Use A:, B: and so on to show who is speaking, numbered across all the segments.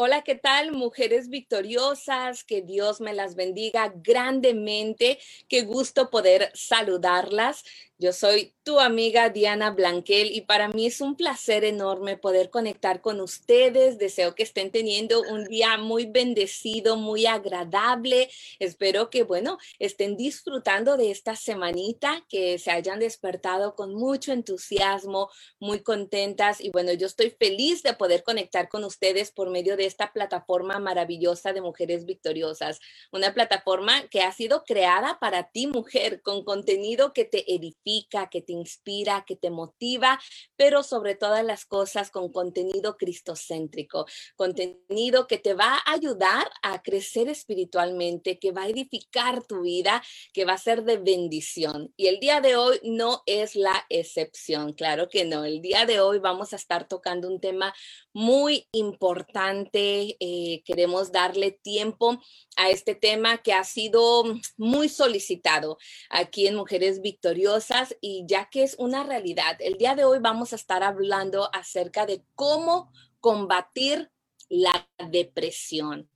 A: Hola, ¿qué tal? Mujeres victoriosas, que Dios me las bendiga grandemente. Qué gusto poder saludarlas. Yo soy tu amiga Diana Blanquel y para mí es un placer enorme poder conectar con ustedes. Deseo que estén teniendo un día muy bendecido, muy agradable. Espero que, bueno, estén disfrutando de esta semanita, que se hayan despertado con mucho entusiasmo, muy contentas. Y bueno, yo estoy feliz de poder conectar con ustedes por medio de esta plataforma maravillosa de Mujeres Victoriosas. Una plataforma que ha sido creada para ti, mujer, con contenido que te edifica que te inspira, que te motiva, pero sobre todas las cosas con contenido cristocéntrico, contenido que te va a ayudar a crecer espiritualmente, que va a edificar tu vida, que va a ser de bendición. Y el día de hoy no es la excepción, claro que no. El día de hoy vamos a estar tocando un tema muy importante. Eh, queremos darle tiempo a este tema que ha sido muy solicitado aquí en Mujeres Victoriosas y ya que es una realidad, el día de hoy vamos a estar hablando acerca de cómo combatir la depresión.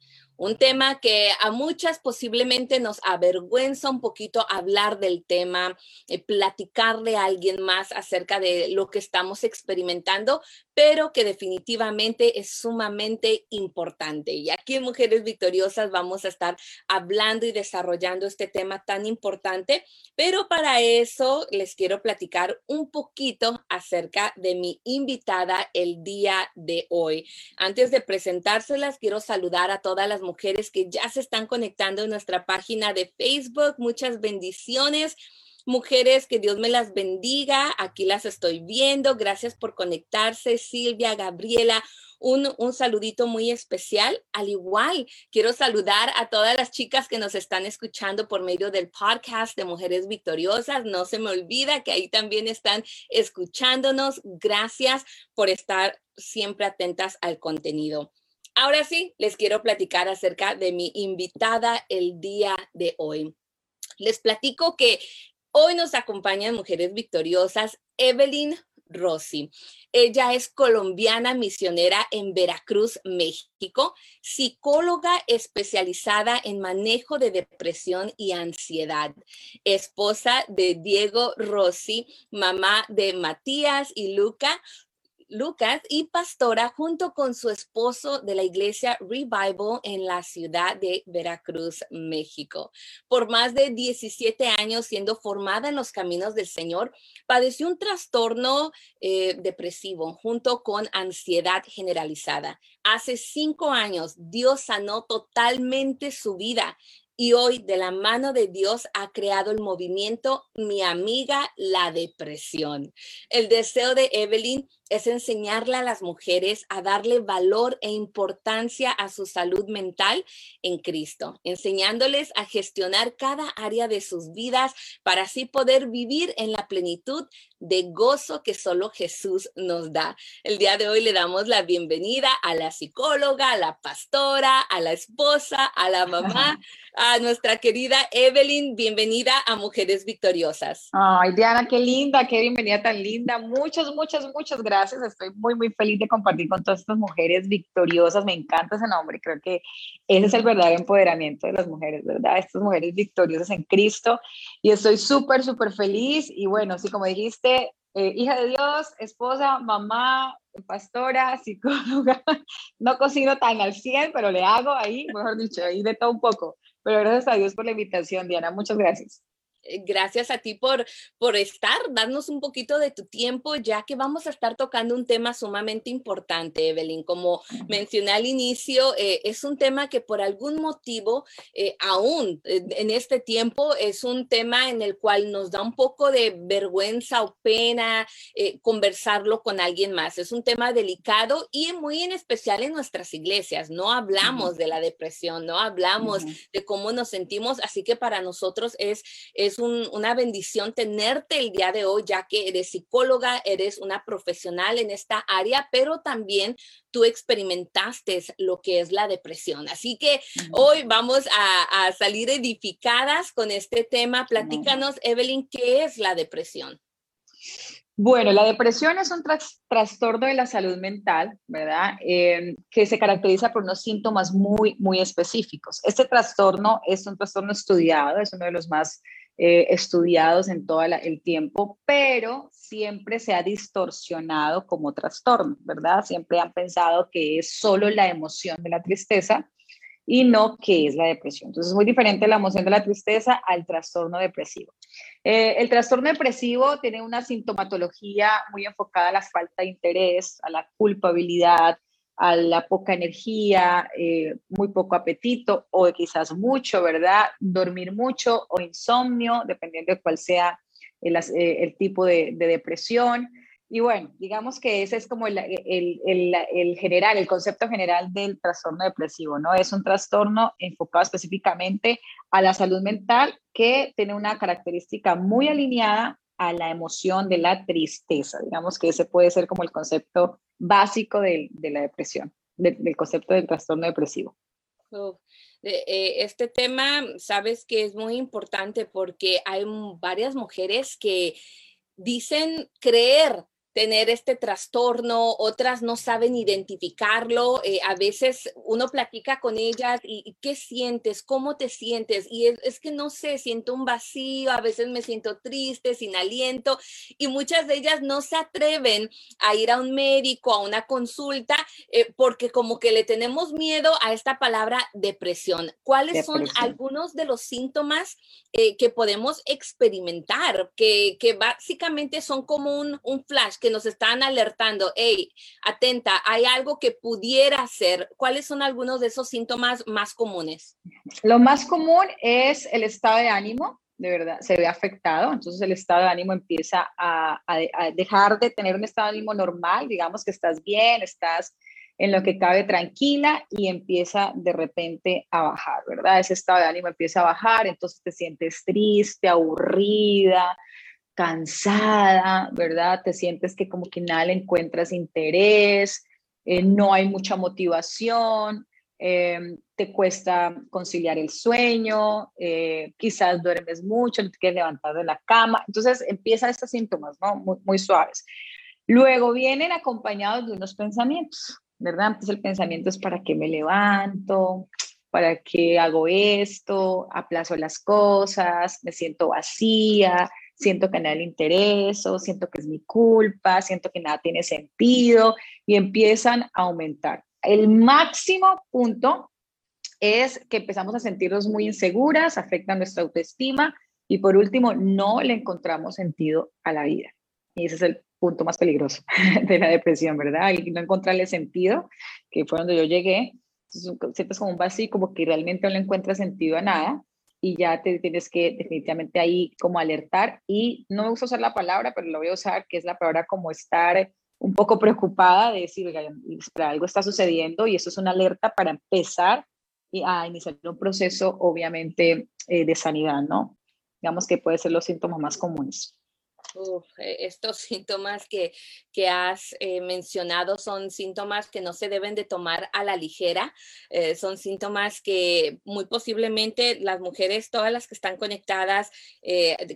A: Un tema que a muchas posiblemente nos avergüenza un poquito hablar del tema, eh, platicarle a alguien más acerca de lo que estamos experimentando, pero que definitivamente es sumamente importante. Y aquí en Mujeres Victoriosas vamos a estar hablando y desarrollando este tema tan importante, pero para eso les quiero platicar un poquito acerca de mi invitada el día de hoy. Antes de presentárselas, quiero saludar a todas las mujeres que ya se están conectando en nuestra página de Facebook. Muchas bendiciones. Mujeres, que Dios me las bendiga. Aquí las estoy viendo. Gracias por conectarse. Silvia, Gabriela, un, un, saludito muy especial. Al igual, quiero saludar a todas las chicas que nos están escuchando por medio del podcast de Mujeres Victoriosas. No se me olvida que ahí también están escuchándonos. Gracias por estar siempre atentas al contenido. Ahora sí, les quiero platicar acerca de mi invitada el día de hoy. Les platico que hoy nos acompañan mujeres victoriosas, Evelyn Rossi. Ella es colombiana misionera en Veracruz, México, psicóloga especializada en manejo de depresión y ansiedad, esposa de Diego Rossi, mamá de Matías y Luca, Lucas y pastora junto con su esposo de la iglesia Revival en la ciudad de Veracruz, México. Por más de 17 años siendo formada en los caminos del Señor, padeció un trastorno eh, depresivo junto con ansiedad generalizada. Hace cinco años Dios sanó totalmente su vida y hoy de la mano de Dios ha creado el movimiento Mi amiga la depresión. El deseo de Evelyn es enseñarle a las mujeres a darle valor e importancia a su salud mental en Cristo, enseñándoles a gestionar cada área de sus vidas para así poder vivir en la plenitud de gozo que solo Jesús nos da. El día de hoy le damos la bienvenida a la psicóloga, a la pastora, a la esposa, a la mamá, a nuestra querida Evelyn. Bienvenida a Mujeres Victoriosas.
B: Ay, Diana, qué linda, qué bienvenida tan linda. Muchas, muchas, muchas gracias Estoy muy, muy feliz de compartir con todas estas mujeres victoriosas. Me encanta ese nombre. Creo que ese es el verdadero empoderamiento de las mujeres, ¿verdad? Estas mujeres victoriosas en Cristo. Y estoy súper, súper feliz. Y bueno, sí, como dijiste, eh, hija de Dios, esposa, mamá, pastora, psicóloga. No cocino tan al 100, pero le hago ahí, mejor dicho, ahí de todo un poco. Pero gracias a Dios por la invitación, Diana. Muchas gracias.
A: Eh, gracias a ti por, por estar, darnos un poquito de tu tiempo, ya que vamos a estar tocando un tema sumamente importante, Evelyn. Como mencioné al inicio, eh, es un tema que por algún motivo, eh, aún en este tiempo, es un tema en el cual nos da un poco de vergüenza o pena conversarlo con alguien más. Es un tema delicado y muy en especial en nuestras iglesias. No hablamos de la depresión, no hablamos de cómo nos sentimos, así que para nosotros es es una bendición tenerte el día de hoy, ya que eres psicóloga, eres una profesional en esta área, pero también tú experimentaste lo que es la depresión. Así que hoy vamos a, salir edificadas con este tema. Platícanos, Evelyn, ¿qué es la depresión?
B: Bueno, la depresión es un trastorno de la salud mental, ¿verdad? Eh, que se caracteriza por unos síntomas muy, muy específicos. Este trastorno es un trastorno estudiado, es uno de los más eh, estudiados en todo el tiempo, pero siempre se ha distorsionado como trastorno, ¿verdad? Siempre han pensado que es solo la emoción de la tristeza y no que es la depresión. Entonces es muy diferente la emoción de la tristeza al trastorno depresivo. Eh, el trastorno depresivo tiene una sintomatología muy enfocada a la falta de interés, a la culpabilidad, a la poca energía, eh, muy poco apetito o quizás mucho, ¿verdad? Dormir mucho o insomnio, dependiendo de cuál sea el, eh, tipo de, de depresión. Y bueno, digamos que ese es como el, el, general, el concepto general del trastorno depresivo, ¿no? Es un trastorno enfocado específicamente a la salud mental que tiene una característica muy alineada a la emoción de la tristeza. Digamos que ese puede ser como el concepto básico de, de la depresión, del concepto del trastorno depresivo.
A: Eh, este tema, sabes que es muy importante porque hay varias mujeres que dicen creer tener este trastorno, otras no saben identificarlo. Eh, a veces uno platica con ellas y, ¿qué sientes? ¿Cómo te sientes? Y es, que no sé, siento un vacío, a veces me siento triste, sin aliento y muchas de ellas no se atreven a ir a un médico, a una consulta, eh, porque como que le tenemos miedo a esta palabra depresión. ¿Cuáles son algunos de los síntomas eh, que podemos experimentar, que, que, básicamente son como un, un flash? Que nos están alertando, hey, atenta, hay algo que pudiera ser. ¿Cuáles son algunos de esos síntomas más comunes?
B: Lo más común es el estado de ánimo, de verdad, se ve afectado, entonces el estado de ánimo empieza a, a, dejar de tener un estado de ánimo normal, digamos que estás bien, estás en lo que cabe tranquila y empieza de repente a bajar, ¿verdad? Ese estado de ánimo empieza a bajar, entonces te sientes triste, aburrida, cansada, ¿verdad? Te sientes que como que nada le encuentras interés, eh, no hay mucha motivación, eh, te cuesta conciliar el sueño, eh, quizás duermes mucho, no te quieres levantar de la cama. Entonces empiezan estos síntomas, ¿no? Muy, muy suaves. Luego vienen acompañados de unos pensamientos, ¿verdad? Entonces el pensamiento es para qué me levanto, para qué hago esto, aplazo las cosas, me siento vacía, siento que nada le intereso, siento que es mi culpa, siento que nada tiene sentido y empiezan a aumentar. El máximo punto es que empezamos a sentirnos muy inseguras, afecta nuestra autoestima y por último, no le encontramos sentido a la vida. Y ese es el punto más peligroso de la depresión, ¿verdad? Y no encontrarle sentido, que fue donde yo llegué. Sientes como un vacío, como que realmente no le encuentras sentido a nada y ya te tienes que definitivamente ahí como alertar y no me gusta usar la palabra, pero lo voy a usar, que es la palabra como estar un poco preocupada de decir, oiga, algo está sucediendo y eso es una alerta para empezar a iniciar un proceso obviamente eh, de sanidad, ¿no? Digamos que puede ser los síntomas más comunes.
A: Eh, estos síntomas que, que has eh, mencionado son síntomas que no se deben de tomar a la ligera, eh, son síntomas que muy posiblemente las mujeres, todas las que están conectadas,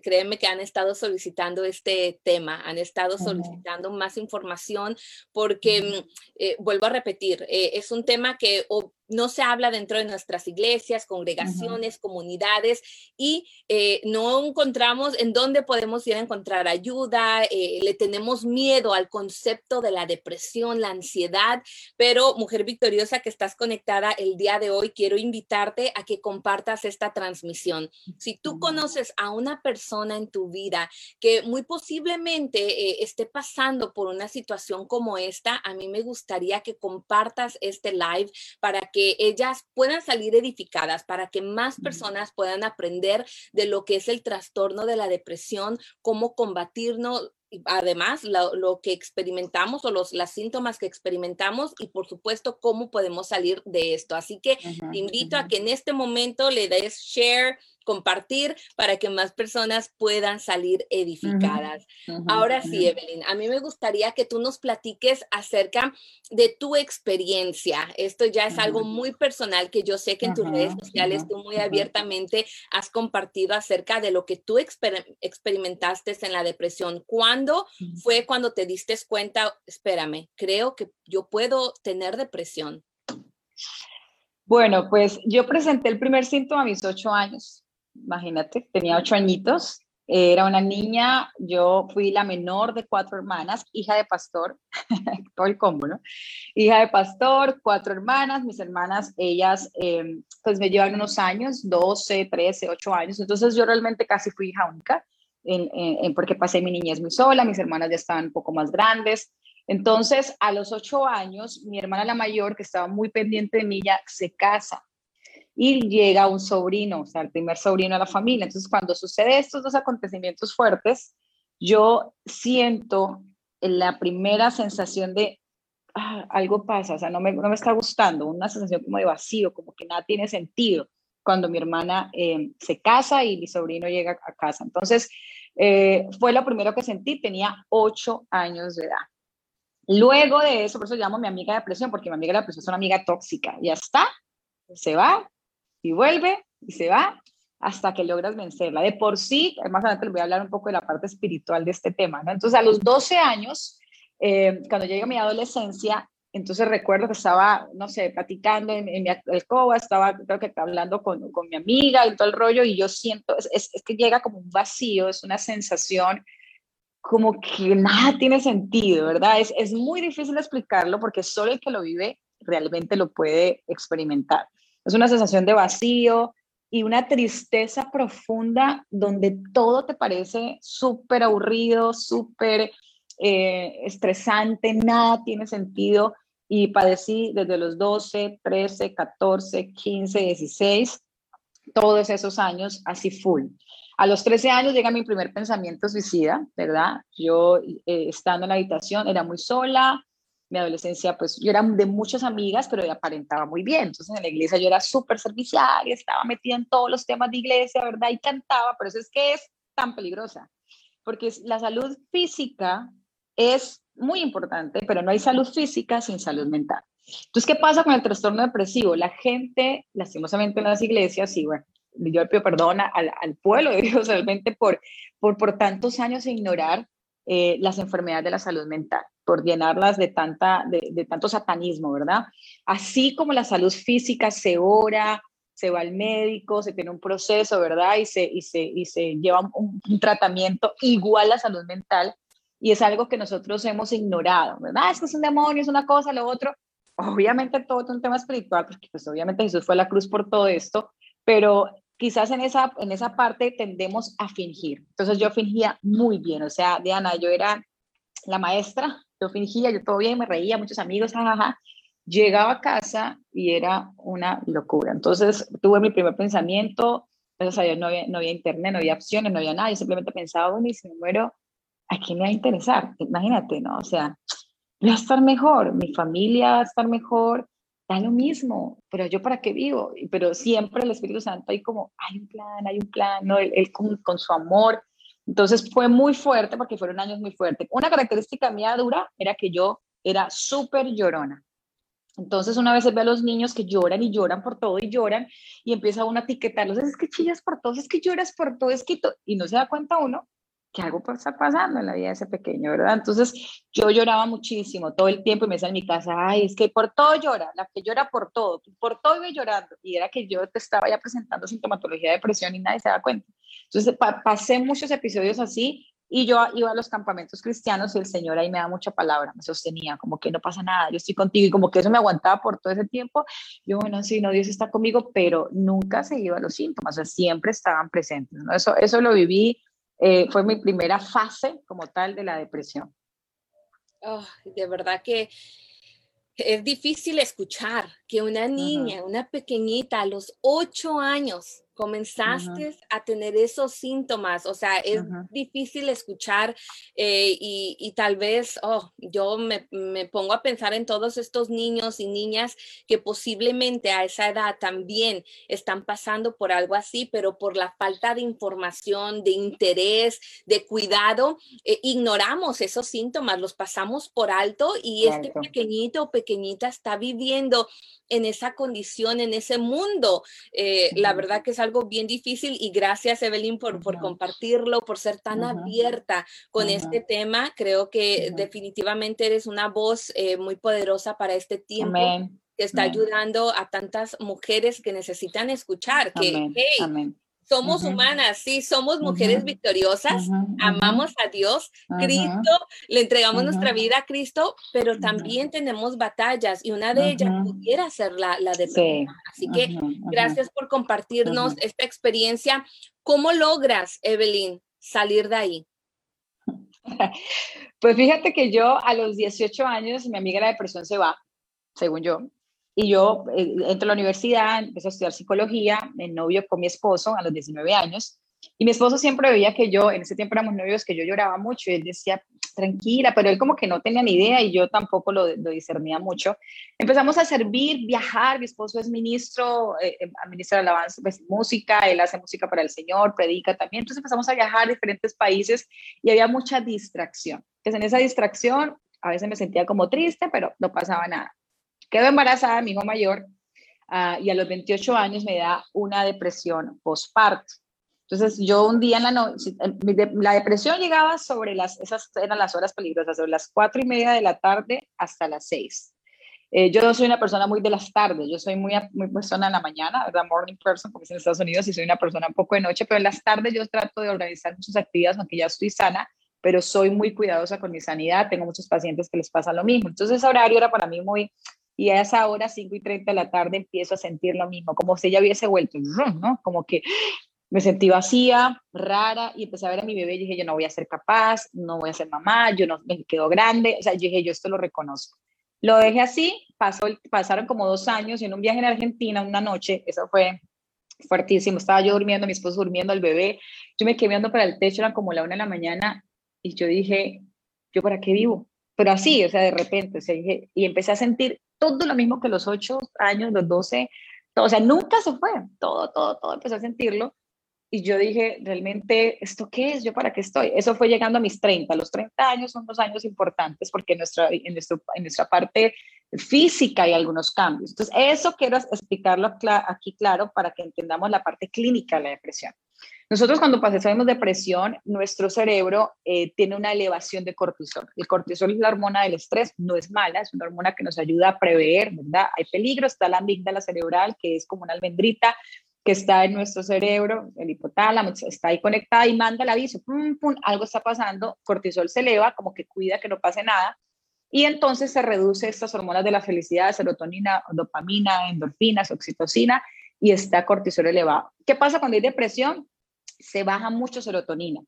A: créeme que han estado solicitando este tema, han estado solicitando más información porque, mm, vuelvo a repetir, es un tema que no se habla dentro de nuestras iglesias, congregaciones, comunidades y eh, no encontramos en dónde podemos ir a encontrar ayuda, eh, le tenemos miedo al concepto de la depresión, la ansiedad, pero mujer victoriosa que estás conectada el día de hoy, quiero invitarte a que compartas esta transmisión. Si tú conoces a una persona en tu vida que muy posiblemente eh, esté pasando por una situación como esta, a mí me gustaría que compartas este live para que que ellas puedan salir edificadas, para que más personas puedan aprender de lo que es el trastorno de la depresión, cómo combatirnos, además lo, que experimentamos o los las síntomas que experimentamos y por supuesto cómo podemos salir de esto. Así que te invito a que en este momento le des share compartir para que más personas puedan salir edificadas. Ahora sí, Evelyn, a mí me gustaría que tú nos platiques acerca de tu experiencia. Esto ya es algo muy personal que yo sé que en tus redes sociales tú muy abiertamente has compartido acerca de lo que tú experimentaste en la depresión. ¿Cuándo fue cuando te diste cuenta, espérame, creo que yo puedo tener depresión?
B: Bueno, pues yo presenté el primer síntoma a mis ocho años imagínate, tenía ocho añitos, era una niña, yo fui la menor de cuatro hermanas, hija de pastor, todo el combo, ¿no? Hija de pastor, cuatro hermanas, mis hermanas, ellas em, pues me llevan unos años, 12, 13, 8 años, entonces yo realmente casi fui hija única, porque pasé mi niñez muy sola, mis hermanas ya estaban un poco más grandes, entonces a los ocho años, mi hermana la mayor, que estaba muy pendiente de mí, se casa y llega un sobrino, o sea, el primer sobrino de la familia. Entonces, cuando sucede estos dos acontecimientos fuertes, yo siento la primera sensación de ah, algo pasa, o sea, no me, no me, está gustando, una sensación como de vacío, como que nada tiene sentido cuando mi hermana eh, se casa y mi sobrino llega a casa. Entonces, eh, fue lo primero que sentí, tenía ocho años de edad. Luego de eso, por eso llamo a mi amiga de depresión, porque mi amiga de depresión es una amiga tóxica, ya está, se va, y vuelve y se va hasta que logras vencerla. De por sí, más adelante les voy a hablar un poco de la parte espiritual de este tema, ¿no? Entonces, a los 12 años, eh, cuando llega mi adolescencia, entonces recuerdo que estaba, no sé, platicando en, mi alcoba, estaba creo que hablando con, con, mi amiga y todo el rollo, y yo siento, es, es, que llega como un vacío, es una sensación como que nada tiene sentido, ¿verdad? Es, es muy difícil explicarlo porque solo el que lo vive realmente lo puede experimentar. Es una sensación de vacío y una tristeza profunda donde todo te parece súper aburrido, súper eh, estresante, nada tiene sentido. Y padecí desde los 12, 13, 14, 15, 16, todos esos años así full. A los 13 años llega mi primer pensamiento suicida, ¿verdad? Yo eh, estando en la habitación era muy sola, mi adolescencia, pues yo era de muchas amigas, pero aparentaba muy bien. Entonces en la iglesia yo era súper servicial y estaba metida en todos los temas de iglesia, ¿verdad? Y cantaba, pero eso es que es tan peligrosa, porque la salud física es muy importante, pero no hay salud física sin salud mental. Entonces, ¿qué pasa con el trastorno depresivo? La gente, lastimosamente en las iglesias, y bueno, yo pido perdón al, al pueblo de Dios realmente por, por, por tantos años ignorar eh, las enfermedades de la salud mental, por llenarlas de, tanta, de, tanto satanismo, ¿verdad? Así como la salud física se ora, se va al médico, se tiene un proceso, ¿verdad? Y se, y se, y se lleva un, tratamiento igual a salud mental. Y es algo que nosotros hemos ignorado, ¿verdad? Es que es un demonio, es una cosa, lo otro. Obviamente todo es un tema espiritual, porque pues obviamente Jesús fue a la cruz por todo esto, pero quizás en esa, en esa parte tendemos a fingir. Entonces yo fingía muy bien, o sea, Diana, yo era la maestra, yo fingía, yo todo bien, me reía, muchos amigos, jajaja. Llegaba a casa y era una locura. Entonces tuve mi primer pensamiento, gracias a Dios no había, internet, no había opciones, no había nada, yo simplemente pensaba, bueno, y si me muero, ¿a quién me va a interesar? Imagínate, ¿no? O sea, voy a estar mejor, mi familia va a estar mejor, da lo mismo, pero yo para qué vivo, pero siempre el Espíritu Santo hay como, hay un plan, hay un plan, ¿no? Él, con, su amor. Entonces fue muy fuerte porque fueron años muy fuertes. Una característica mía dura era que yo era súper llorona. Entonces una vez ve a los niños que lloran y lloran por todo y lloran y empieza uno a etiquetarlos, es que chillas por todo, es que lloras por todo, es que y no se da cuenta uno que algo estar pasando en la vida de ese pequeño, ¿verdad? Entonces yo lloraba muchísimo todo el tiempo y me decía en mi casa, ay, es que por todo llora, la que llora por todo, por todo iba llorando. Y era que yo te estaba ya presentando sintomatología de depresión y nadie se da cuenta. Entonces pasé muchos episodios así y yo iba a los campamentos cristianos y el Señor ahí me da mucha palabra, me sostenía, como que no pasa nada, yo estoy contigo y como que eso me aguantaba por todo ese tiempo. Yo, bueno, sí, no, Dios está conmigo, pero nunca se iba a los síntomas, o sea, siempre estaban presentes. ¿no? Eso, eso lo viví eh, fue mi primera fase como tal de la depresión.
A: de verdad que es difícil escuchar que una niña, una pequeñita a los ocho años comenzaste a tener esos síntomas, o sea, es difícil escuchar eh, y, tal vez, oh, yo me, pongo a pensar en todos estos niños y niñas que posiblemente a esa edad también están pasando por algo así, pero por la falta de información, de interés, de cuidado, eh, ignoramos esos síntomas, los pasamos por alto y este pequeñito o pequeñita está viviendo en esa condición, en ese mundo. Eh, la verdad que es algo bien difícil y gracias Evelyn por, por compartirlo, por ser tan abierta con este tema. Creo que definitivamente eres una voz eh, muy poderosa para este tiempo. que está ayudando a tantas mujeres que necesitan escuchar que, somos humanas, sí, somos mujeres victoriosas, amamos a Dios, Cristo, le entregamos nuestra vida a Cristo, pero también tenemos batallas y una de ellas pudiera ser la, la depresión. Así que gracias por compartirnos esta experiencia. ¿Cómo logras, Evelyn, salir de ahí?
B: Pues fíjate que yo a los 18 años, mi amiga la depresión se va, según yo, y yo eh, entro a la universidad, empecé a estudiar psicología, me novio con mi esposo a los 19 años. Y mi esposo siempre veía que yo, en ese tiempo éramos novios, que yo lloraba mucho. Y él decía, tranquila, pero él como que no tenía ni idea y yo tampoco lo, lo discernía mucho. Empezamos a servir, viajar. Mi esposo es ministro, eh, eh administra alabanza, pues, música, él hace música para el Señor, predica también. Entonces empezamos a viajar a diferentes países y había mucha distracción. Entonces en esa distracción a veces me sentía como triste, pero no pasaba nada. Quedo embarazada, mi hijo mayor, ah, y a los 28 años me da una depresión postparto. Entonces yo un día en la noche, la depresión llegaba sobre las, esas eran las horas peligrosas, sobre las cuatro y media de la tarde hasta las seis. Eh, yo soy una persona muy de las tardes, yo soy muy, muy persona en la mañana, ¿verdad? Morning person, porque es en Estados Unidos y soy una persona un poco de noche, pero en las tardes yo trato de organizar muchas actividades, aunque ya estoy sana, pero soy muy cuidadosa con mi sanidad, tengo muchos pacientes que les pasa lo mismo. Entonces ese horario era para mí muy, y a esa hora, 5 y 30 de la tarde, empiezo a sentir lo mismo, como si ella hubiese vuelto, ¿no? Como que me sentí vacía, rara, y empecé a ver a mi bebé y dije, yo no voy a ser capaz, no voy a ser mamá, yo no me quedo grande, o sea, yo dije, yo esto lo reconozco. Lo dejé así, pasó, pasaron como dos años y en un viaje en Argentina, una noche, eso fue fuertísimo, estaba yo durmiendo, mi esposo durmiendo, el bebé, yo me quedé viendo para el techo, eran como la una de la mañana, y yo dije, ¿yo para qué vivo? Pero así, o sea, de repente, o sea, dije, y empecé a sentir todo lo mismo que los 8 años, los 12, o sea, nunca se fue, todo, todo, todo, empecé a sentirlo. Y yo dije, realmente, ¿esto qué es? ¿Yo para qué estoy? Eso fue llegando a mis 30. Los 30 años son dos años importantes porque en nuestra, en, nuestro, en nuestra parte física hay algunos cambios. Entonces, eso quiero explicarlo aquí claro para que entendamos la parte clínica de la depresión. Nosotros cuando pasamos depresión, nuestro cerebro eh, tiene una elevación de cortisol. El cortisol es la hormona del estrés, no es mala, es una hormona que nos ayuda a prever, ¿verdad? Hay peligro, está la amígdala cerebral, que es como una almendrita que está en nuestro cerebro, el hipotálamo, está ahí conectada y manda el aviso, pum, pum, algo está pasando, cortisol se eleva, como que cuida que no pase nada, y entonces se reduce estas hormonas de la felicidad, serotonina, dopamina, endorfinas, oxitocina, y está cortisol elevado. ¿Qué pasa cuando hay depresión? Se baja mucho serotonina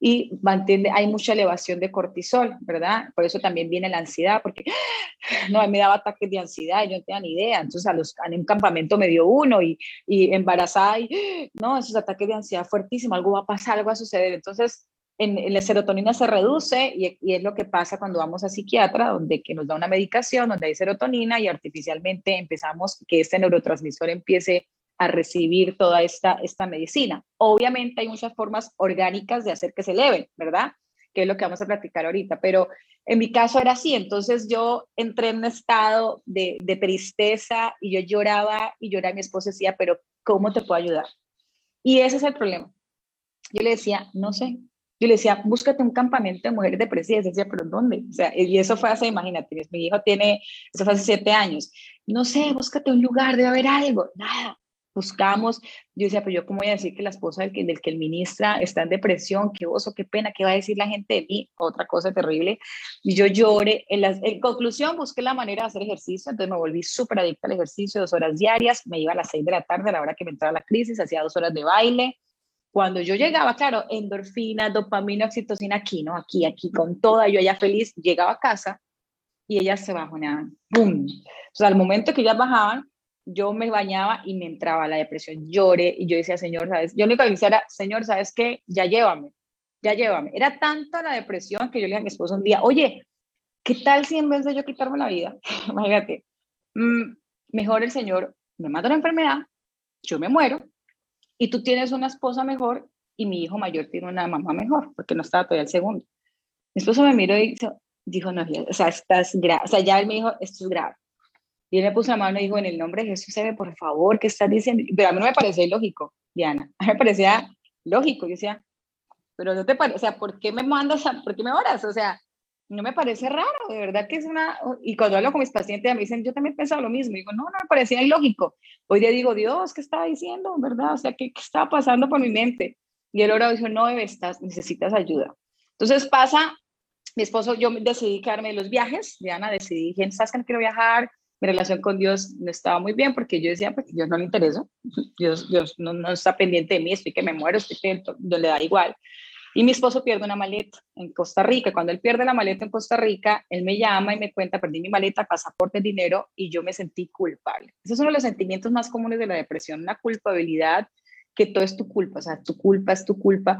B: y mantiene, hay mucha elevación de cortisol, ¿verdad? Por eso también viene la ansiedad, porque no, me daba ataques de ansiedad y yo no tenía ni idea. Entonces, a los, en un campamento me dio uno y, y embarazada y, no, esos ataques de ansiedad fuertísimos, algo va a pasar, algo va a suceder. Entonces, en, la serotonina se reduce y, y, es lo que pasa cuando vamos a psiquiatra, donde que nos da una medicación, donde hay serotonina y artificialmente empezamos que este neurotransmisor empiece a recibir toda esta, esta medicina. Obviamente hay muchas formas orgánicas de hacer que se eleven, ¿verdad? Que es lo que vamos a platicar ahorita, pero en mi caso era así, entonces yo entré en un estado de, de tristeza y yo lloraba y lloraba, mi esposo decía, pero ¿cómo te puedo ayudar? Y ese es el problema. Yo le decía, no sé. Yo le decía, búscate un campamento de mujeres depresivas. Decía, ¿pero dónde? O sea, y eso fue hace, imagínate, mi hijo tiene, eso fue hace siete años. No sé, búscate un lugar, debe haber algo. Nada buscamos, yo decía, pero yo cómo voy a decir que la esposa del que, el ministra está en depresión, qué oso, qué pena, qué va a decir la gente de mí, otra cosa terrible, y yo lloré, en, en conclusión busqué la manera de hacer ejercicio, entonces me volví súper adicta al ejercicio, dos horas diarias, me iba a las seis de la tarde, a la hora que me entraba la crisis, hacía dos horas de baile, cuando yo llegaba, claro, endorfina, dopamina, oxitocina, aquí, ¿no? Aquí, aquí, con toda, yo allá feliz, llegaba a casa y ellas se bajoneaban, ¡pum! O sea, al momento que ellas bajaban, yo me bañaba y me entraba la depresión, lloré y yo decía, Señor, ¿sabes? Yo lo único que decía Señor, ¿sabes qué? Ya llévame, ya llévame. Era tanta la depresión que yo le dije a mi esposo un día, oye, ¿qué tal si en vez de yo quitarme la vida, imagínate, mm, mejor el Señor me mata una enfermedad, yo me muero y tú tienes una esposa mejor y mi hijo mayor tiene una mamá mejor, porque no estaba todavía el segundo. Mi esposo me miró y dijo, no, o sea, estás grave, o sea, ya él me dijo, esto es grave. Y él me puso la mano y dijo, en el nombre de Jesús, se por favor, ¿qué estás diciendo? Pero a mí no me parecía ilógico, Diana, a mí me parecía lógico, yo decía, pero no te parece, o sea, ¿por qué me mandas, a, por qué me oras? O sea, no me parece raro, de verdad que es una, y cuando hablo con mis pacientes me dicen, yo también pensaba lo mismo, digo, no, no me parecía ilógico. Hoy día digo, Dios, ¿qué estaba diciendo? ¿Verdad? O sea, ¿qué, qué estaba pasando por mi mente? Y él ahora dijo, no, bebé, estás, necesitas ayuda. Entonces pasa, mi esposo, yo decidí quedarme de los viajes, Diana, decidí, dije, ¿sabes que no quiero viajar? Mi relación con Dios no estaba muy bien porque yo decía, pues Dios no le interesa, Dios, Dios no, no está pendiente de mí, estoy que me muero, estoy que no le da igual. Y mi esposo pierde una maleta en Costa Rica. Cuando él pierde la maleta en Costa Rica, él me llama y me cuenta, perdí mi maleta, pasaporte, dinero, y yo me sentí culpable. Ese es uno de los sentimientos más comunes de la depresión, una culpabilidad, que todo es tu culpa, o sea, tu culpa es tu culpa.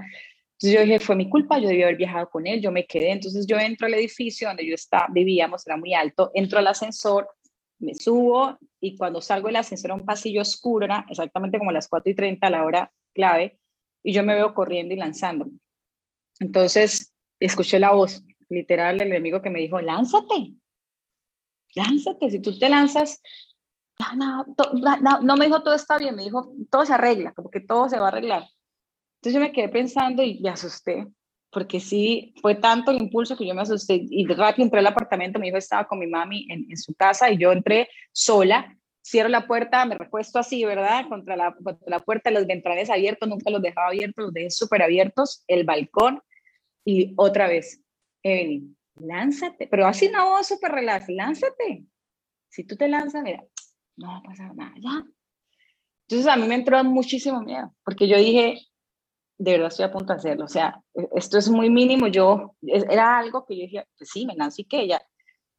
B: Entonces yo dije, fue mi culpa, yo debí haber viajado con él, yo me quedé. Entonces yo entro al edificio donde yo estaba, vivíamos, era muy alto, entro al ascensor, me subo y cuando salgo del ascensor a un pasillo oscuro, exactamente como las 4 y 30, la hora clave, y yo me veo corriendo y lanzándome. Entonces, escuché la voz literal del enemigo que me dijo, lánzate, lánzate, si tú te lanzas, no, no, me dijo todo está bien, me dijo todo se arregla, como que todo se va a arreglar. Entonces yo me quedé pensando y me asusté, porque sí, fue tanto el impulso que yo me asusté y rápido entré al apartamento, mi hijo estaba con mi mami en, en su casa y yo entré sola, cierro la puerta, me recuesto así, ¿verdad? Contra la, contra la puerta, los ventanales abiertos, nunca los dejaba abiertos, los dejé súper abiertos, el balcón y otra vez, Evelyn, lánzate, pero así una voz súper relax, lánzate. Si tú te lanzas, mira, no va a pasar nada, ya. Entonces a mí me entró muchísimo miedo, porque yo dije, de verdad estoy a punto de hacerlo, o sea, e, esto es muy mínimo, yo, era algo que yo dije, pues sí, me y que ya.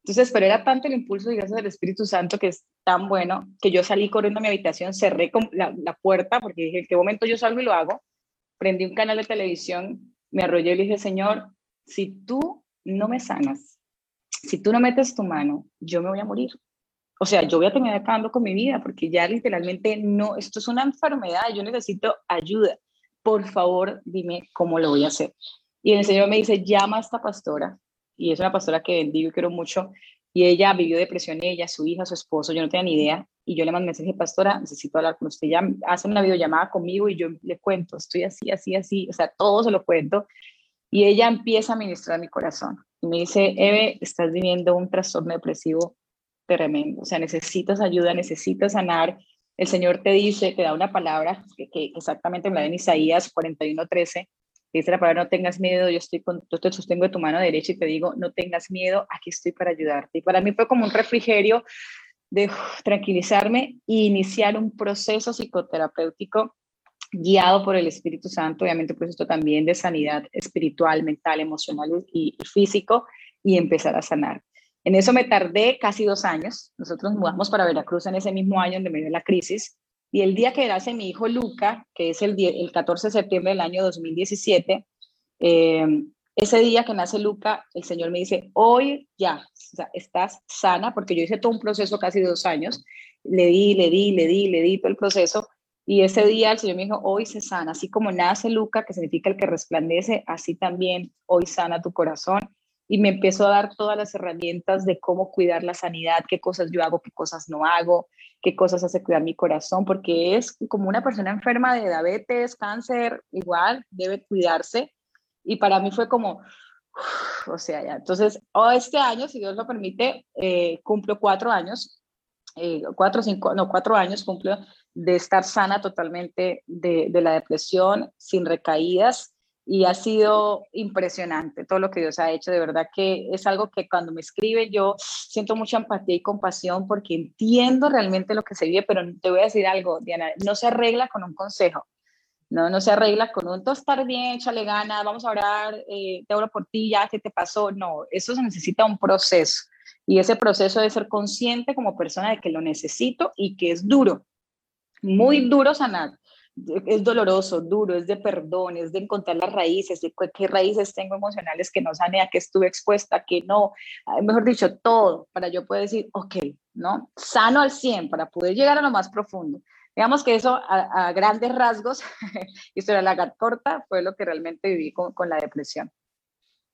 B: Entonces, pero era tanto el impulso, gracias al Espíritu Santo, que es tan bueno, que yo salí corriendo a mi habitación, cerré la, la puerta, porque dije, ¿en qué momento yo salgo y lo hago? Prendí un canal de televisión, me arrollé y le dije, Señor, si tú no me sanas, si tú no metes tu mano, yo me voy a morir. O sea, yo voy a terminar acabando con mi vida, porque ya literalmente no, esto es una enfermedad, yo necesito ayuda. Por favor, dime cómo lo voy a hacer. Y el Señor me dice, llama a esta pastora, y es una pastora que bendigo y quiero mucho, y ella vivió depresión, ella, su hija, su esposo, yo no tenía ni idea, y yo le mandé mensaje, pastora, necesito hablar con usted, ya hace una videollamada conmigo y yo le cuento, estoy así, así, así, o sea, todo se lo cuento, y ella empieza a ministrar mi corazón, y me dice, Eve, estás viviendo un trastorno depresivo tremendo, o sea, necesitas ayuda, necesitas sanar, el Señor te dice, te da una palabra que, que exactamente me la en Isaías 41:13, dice la palabra, no tengas miedo, yo, estoy con, yo te sostengo de tu mano derecha y te digo, no tengas miedo, aquí estoy para ayudarte. Y para mí fue como un refrigerio de tranquilizarme e iniciar un proceso psicoterapéutico guiado por el Espíritu Santo, obviamente pues esto también de sanidad espiritual, mental, emocional y, físico, y empezar a sanar. En eso me tardé casi dos años. Nosotros nos mudamos para Veracruz en ese mismo año donde me dio la crisis. Y el día que nace mi hijo Luca, que es el, el 14 de septiembre del año 2017, eh, ese día que nace Luca, el Señor me dice, hoy ya, o sea, estás sana, porque yo hice todo un proceso casi de dos años, le di, le di, le di, le di todo el proceso, y ese día el Señor me dijo, hoy se sana, así como nace Luca, que significa el que resplandece, así también hoy sana tu corazón, y me empezó a dar todas las herramientas de cómo cuidar la sanidad, qué cosas yo hago, qué cosas no hago, qué cosas hace cuidar mi corazón, porque es como una persona enferma de diabetes, cáncer, igual, debe cuidarse. Y para mí fue como, o sea, ya. Entonces, oh, este año, si Dios lo permite, eh, cumplo cuatro años, eh, cuatro, cinco, no, cuatro años cumplo de estar sana totalmente de, de la depresión, sin recaídas, y ha sido impresionante todo lo que Dios ha hecho. De verdad que es algo que cuando me escribe yo siento mucha empatía y compasión porque entiendo realmente lo que se vive, pero te voy a decir algo, Diana, no se arregla con un consejo. No, no se arregla con un todo estar bien, échale ganas, vamos a orar, eh, te oro por ti, ya, ¿qué te pasó? No, eso se necesita un proceso. Y ese proceso de ser consciente como persona de que lo necesito y que es duro, muy duro sanar. Es doloroso, duro, es de perdón, es de encontrar las raíces, de qué raíces tengo emocionales que no sané, a qué estuve expuesta, que no, mejor dicho, todo, para yo poder decir, ok, ¿no? Sano al 100 para poder llegar a lo más profundo. Digamos que eso a, grandes rasgos, historia larga corta, fue lo que realmente viví con, con la depresión.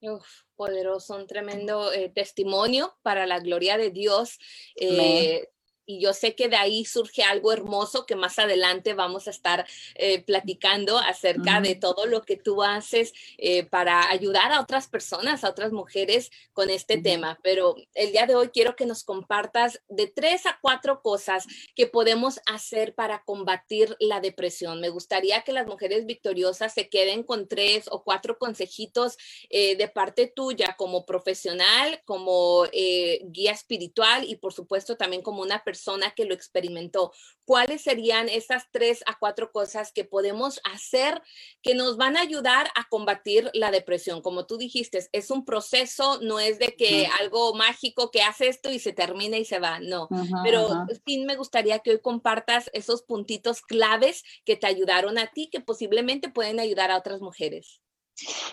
A: Uf, poderoso, un tremendo eh, testimonio para la gloria de Dios. Eh, y yo sé que de ahí surge algo hermoso que más adelante vamos a estar eh, platicando acerca de todo lo que tú haces eh, para ayudar a otras personas, a otras mujeres con este tema. Pero el día de hoy quiero que nos compartas de tres a cuatro cosas que podemos hacer para combatir la depresión. Me gustaría que las mujeres victoriosas se queden con tres o cuatro consejitos eh, de parte tuya como profesional, como guía espiritual y por supuesto también como una persona persona que lo experimentó. ¿Cuáles serían esas tres a cuatro cosas que podemos hacer que nos van a ayudar a combatir la depresión? Como tú dijiste, es un proceso, no es de que algo mágico que hace esto y se termina y se va, no. Pero sí me gustaría que hoy compartas esos puntitos claves que te ayudaron a ti, que posiblemente pueden ayudar a otras mujeres.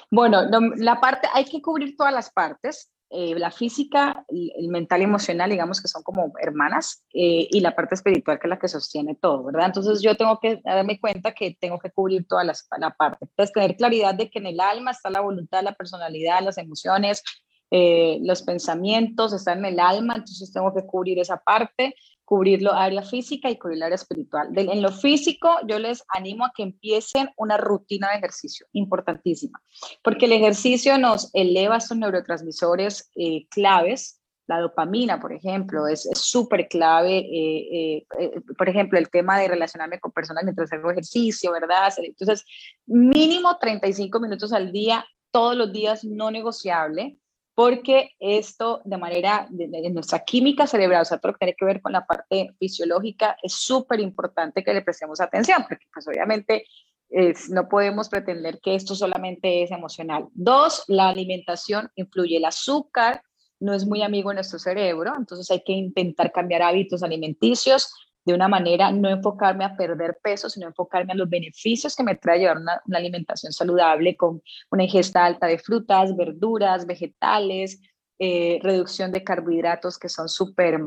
B: Bueno, la parte, hay que cubrir todas las partes. Eh, la física, el mental y emocional, digamos que son como hermanas, eh, y la parte espiritual que es la que sostiene todo, ¿verdad? Entonces yo tengo que darme cuenta que tengo que cubrir toda la, la parte. Entonces tener claridad de que en el alma está la voluntad, la personalidad, las emociones, eh, los pensamientos, están en el alma, entonces tengo que cubrir esa parte cubrir la área física y cubrir el área espiritual. en lo físico, yo les animo a que empiecen una rutina de ejercicio, importantísima, porque el ejercicio nos eleva estos neurotransmisores eh, claves. La dopamina, por ejemplo, es súper clave. Eh, eh, por ejemplo, el tema de relacionarme con personas mientras hago ejercicio, ¿verdad? Entonces, mínimo 35 minutos al día, todos los días, no negociable porque esto de manera, de, nuestra química cerebral, o sea, todo lo que tiene que ver con la parte fisiológica, es súper importante que le prestemos atención, porque pues obviamente no podemos pretender que esto solamente es emocional. Dos, la alimentación influye. El azúcar no es muy amigo de nuestro cerebro, entonces hay que intentar cambiar hábitos alimenticios de una manera, no enfocarme a perder peso, sino enfocarme a los beneficios que me trae llevar una, alimentación saludable con una ingesta alta de frutas, verduras, vegetales, eh, reducción de carbohidratos que son súper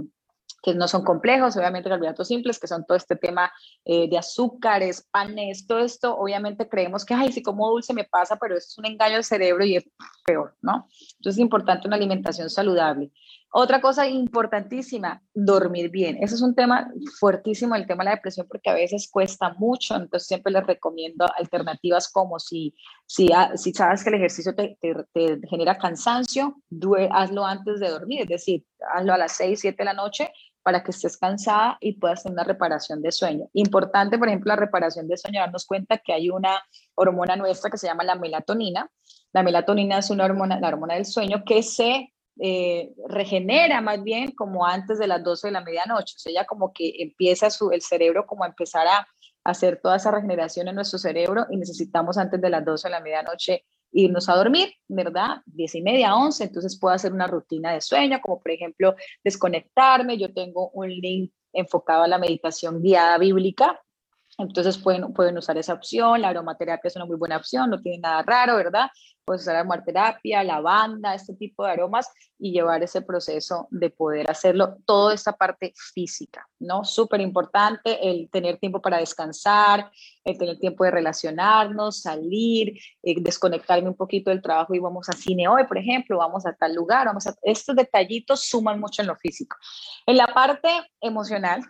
B: que no son complejos, obviamente carbohidratos simples, que son todo este tema eh, de azúcares, panes, todo esto, obviamente creemos que, ay, si como dulce me pasa, pero es un engaño del cerebro y es peor, ¿no? Entonces es importante una alimentación saludable. Otra cosa importantísima, dormir bien. Ese es un tema fuertísimo, el tema de la depresión, porque a veces cuesta mucho, entonces siempre les recomiendo alternativas como si, si, ah, si sabes que el ejercicio te, te, genera cansancio, hazlo antes de dormir, es decir, hazlo a las 6, 7 de la noche para que estés cansada y puedas tener una reparación de sueño. Importante, por ejemplo, la reparación de sueño, darnos cuenta que hay una hormona nuestra que se llama la melatonina. La melatonina es una hormona, la hormona del sueño que se eh, regenera más bien como antes de las 12 de la medianoche, o sea, ya como que empieza su, el cerebro como a empezar a hacer toda esa regeneración en nuestro cerebro y necesitamos antes de las 12 de la medianoche irnos a dormir, ¿verdad? 10 y media, 11, entonces puedo hacer una rutina de sueño, como por ejemplo desconectarme, yo tengo un link enfocado a la meditación guiada bíblica, entonces pueden, pueden usar esa opción, la aromaterapia es una muy buena opción, no tiene nada raro, ¿verdad? Puedes usar aromaterapia, lavanda, este tipo de aromas y llevar ese proceso de poder hacerlo, toda esta parte física, ¿no? Súper importante el tener tiempo para descansar, el tener tiempo de relacionarnos, salir, eh, desconectarme un poquito del trabajo y vamos a cine hoy, por ejemplo, vamos a tal lugar, vamos a... Estos detallitos suman mucho en lo físico. En la parte emocional,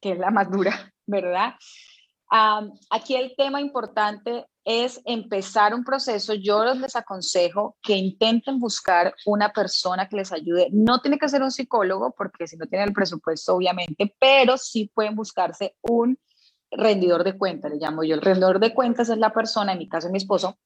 B: que es la más dura, ¿verdad? aquí el tema importante es empezar un proceso. Yo les aconsejo que intenten buscar una persona que les ayude. No tiene que ser un psicólogo, porque si no tienen el presupuesto, obviamente, pero sí pueden buscarse un rendidor de cuentas, le llamo yo. El rendidor de cuentas es la persona, en mi caso mi esposo,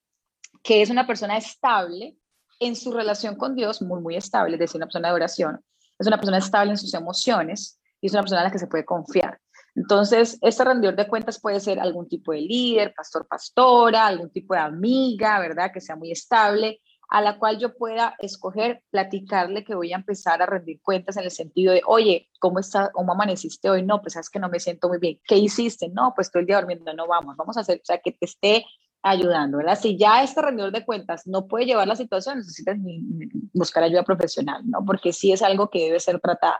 B: que es una persona estable en su relación con Dios, muy, muy estable, es decir, una persona de oración. Es una persona estable en sus emociones y es una persona a la que se puede confiar. Entonces, este rendidor de cuentas puede ser algún tipo de líder, pastor, pastora, algún tipo de amiga, ¿verdad? Que sea muy estable, a la cual yo pueda escoger platicarle que voy a empezar a rendir cuentas en el sentido de, oye, ¿cómo, está, cómo amaneciste hoy? No, pues es que no me siento muy bien. ¿Qué hiciste? No, pues todo el día durmiendo. No, vamos, vamos a hacer, o sea, que te esté ayudando, ¿verdad? Si ya este rendidor de cuentas no puede llevar la situación, necesitas buscar ayuda profesional, ¿no? Porque sí es algo que debe ser tratado.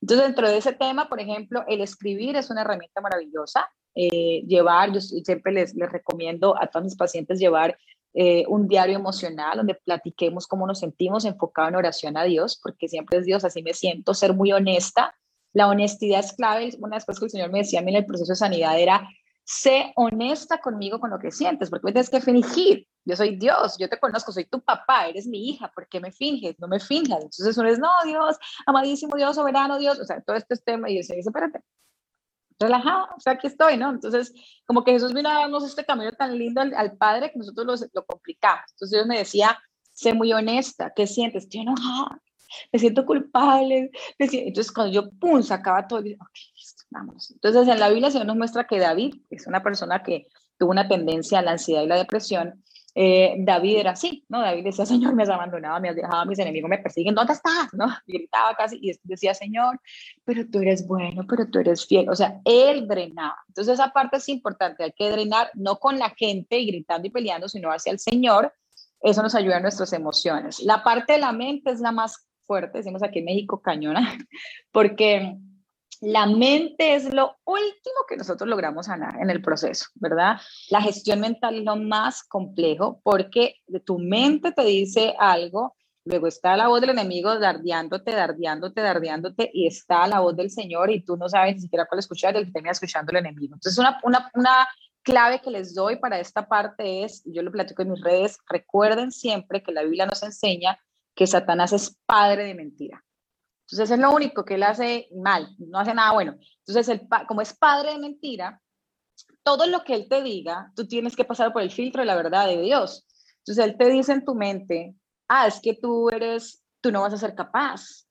B: Entonces, dentro de ese tema, por ejemplo, el escribir es una herramienta maravillosa. Eh, llevar, yo siempre les, les recomiendo a todos mis pacientes llevar eh, un diario emocional donde platiquemos cómo nos sentimos enfocado en oración a Dios, porque siempre es Dios, así me siento, ser muy honesta. La honestidad es clave. Una vez que el Señor me decía a mí en el proceso de sanidad era, sé honesta conmigo con lo que sientes, porque me tienes que fingir. Yo soy Dios, yo te conozco, soy tu papá, eres mi hija, ¿por qué me finges? No me finjas. Entonces uno es, no, Dios, amadísimo Dios, soberano Dios, o sea, todo este tema, y Señor dice, espérate, relajado, o sea, aquí estoy, ¿no? Entonces, como que Jesús vino a darnos este camino tan lindo al, Padre que nosotros lo, complicamos. Entonces Dios me decía, sé muy honesta, ¿qué sientes? Estoy enojada, me siento culpable. Entonces, cuando yo, pum, sacaba todo, okay, vamos. Entonces, en la Biblia se nos muestra que David es una persona que tuvo una tendencia a la ansiedad y la depresión, eh, David era así, ¿no? David decía, Señor, me has abandonado, me has dejado, mis enemigos me persiguen, ¿dónde estás? ¿no? Gritaba casi y decía, Señor, pero tú eres bueno, pero tú eres fiel. O sea, él drenaba. Entonces esa parte es importante, hay que drenar no con la gente y gritando y peleando, sino hacia el Señor. Eso nos ayuda en nuestras emociones. La parte de la mente es la más fuerte, decimos aquí en México cañona, porque la mente es lo último que nosotros logramos sanar en el proceso, ¿verdad? La gestión mental es lo más complejo porque tu mente te dice algo, luego está la voz del enemigo dardeándote, dardeándote, dardeándote, y está la voz del Señor y tú no sabes ni siquiera cuál escuchar, el que tenga escuchando el enemigo. Entonces, una, una, una clave que les doy para esta parte es, yo lo platico en mis redes, recuerden siempre que la Biblia nos enseña que Satanás es padre de mentira. Entonces es lo único que él hace mal, no hace nada bueno. Entonces, el, como es padre de mentira, todo lo que él te diga, tú tienes que pasar por el filtro de la verdad de Dios. Entonces él te dice en tu mente, ah, es que tú eres, tú no vas a ser capaz.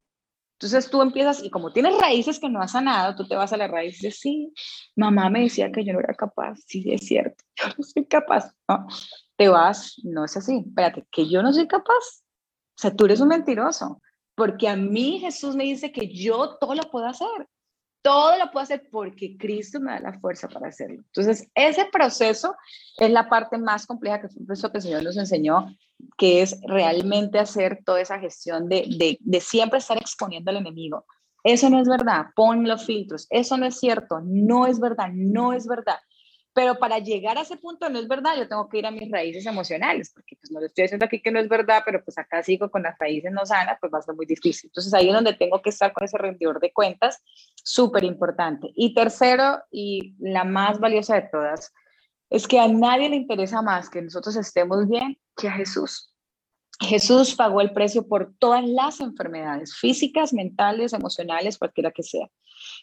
B: Entonces tú empiezas, y como tienes raíces que no has sanado, tú te vas a la raíz y dices, sí, mamá me decía que yo no era capaz, sí, es cierto, yo no soy capaz. No, te vas, no es así, espérate, que yo no soy capaz. O sea, tú eres un mentiroso porque a mí Jesús me dice que yo todo lo puedo hacer. Todo lo puedo hacer porque Cristo me da la fuerza para hacerlo. Entonces, ese proceso es la parte más compleja que fue el proceso que el Señor nos enseñó, que es realmente hacer toda esa gestión de, de siempre estar exponiendo al enemigo. Eso no es verdad, pon los filtros, eso no es cierto, no es verdad, no es verdad. Pero para llegar a ese punto no es verdad, yo tengo que ir a mis raíces emocionales, porque pues no le estoy diciendo aquí que no es verdad, pero pues acá sigo con las raíces no sanas, pues va a ser muy difícil. Entonces ahí es donde tengo que estar con ese rendidor de cuentas, súper importante. Y tercero, y la más valiosa de todas, es que a nadie le interesa más que nosotros estemos bien que a Jesús. Jesús pagó el precio por todas las enfermedades físicas, mentales, emocionales, cualquiera que sea.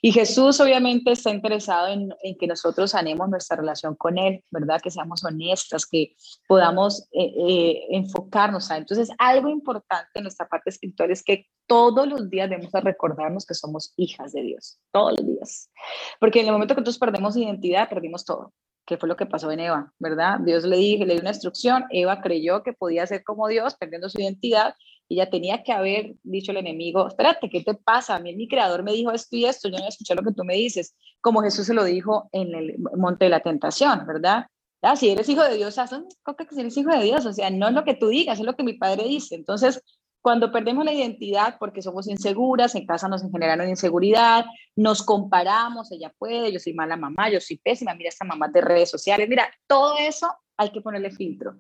B: Y Jesús obviamente está interesado en, que nosotros sanemos nuestra relación con Él, ¿verdad? Que seamos honestas, que podamos eh, eh, enfocarnos a Entonces, algo importante en nuestra parte espiritual es que todos los días debemos recordarnos que somos hijas de Dios, todos los días. Porque en el momento que nosotros perdemos identidad, perdimos todo que fue lo que pasó en Eva, ¿verdad? Dios le dije, le dio una instrucción, Eva creyó que podía ser como Dios, perdiendo su identidad, y ella tenía que haber dicho al enemigo, espérate, ¿qué te pasa? A mí mi creador me dijo esto y esto, yo no escuché lo que tú me dices, como Jesús se lo dijo en el monte de la tentación, ¿verdad? Ah, si eres hijo de Dios, haz un que si eres hijo de Dios, o sea, no es lo que tú digas, es lo que mi padre dice. Entonces, cuando perdemos la identidad porque somos inseguras, en casa nos generaron inseguridad, nos comparamos, ella puede, yo soy mala mamá, yo soy pésima, mira esta mamá de redes sociales, mira, todo eso hay que ponerle filtro.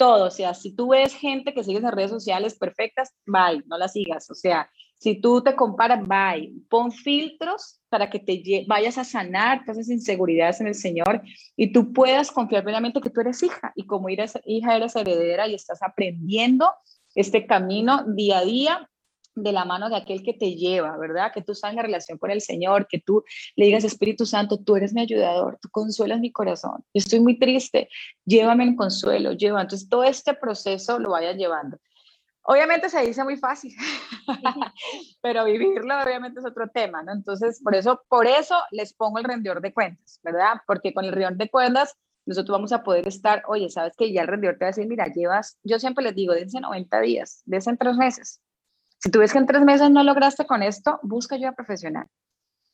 B: Todo, o sea, si tú ves gente que sigue en redes sociales perfectas, bye, no la sigas. O sea, si tú te comparas, bye, pon filtros para que te vayas a sanar todas esas inseguridades en el Señor y tú puedas confiar plenamente que tú eres hija y como eres hija eres heredera y estás aprendiendo este camino día a día de la mano de aquel que te lleva, ¿verdad? Que tú sabes la relación con el Señor, que tú le digas, Espíritu Santo, tú eres mi ayudador, tú consuelas mi corazón, estoy muy triste, llévame en consuelo, lleva. Entonces, todo este proceso lo vayas llevando. Obviamente se dice muy fácil, pero vivirlo obviamente es otro tema, ¿no? Entonces, por eso, por eso les pongo el rendidor de cuentas, ¿verdad? Porque con el rendidor de cuentas nosotros vamos a poder estar, oye, sabes que ya el rendidor te va a decir, mira, llevas, yo siempre les digo, dense 90 días, dense en tres meses. Si tú ves que en tres meses no lograste con esto, busca ayuda profesional.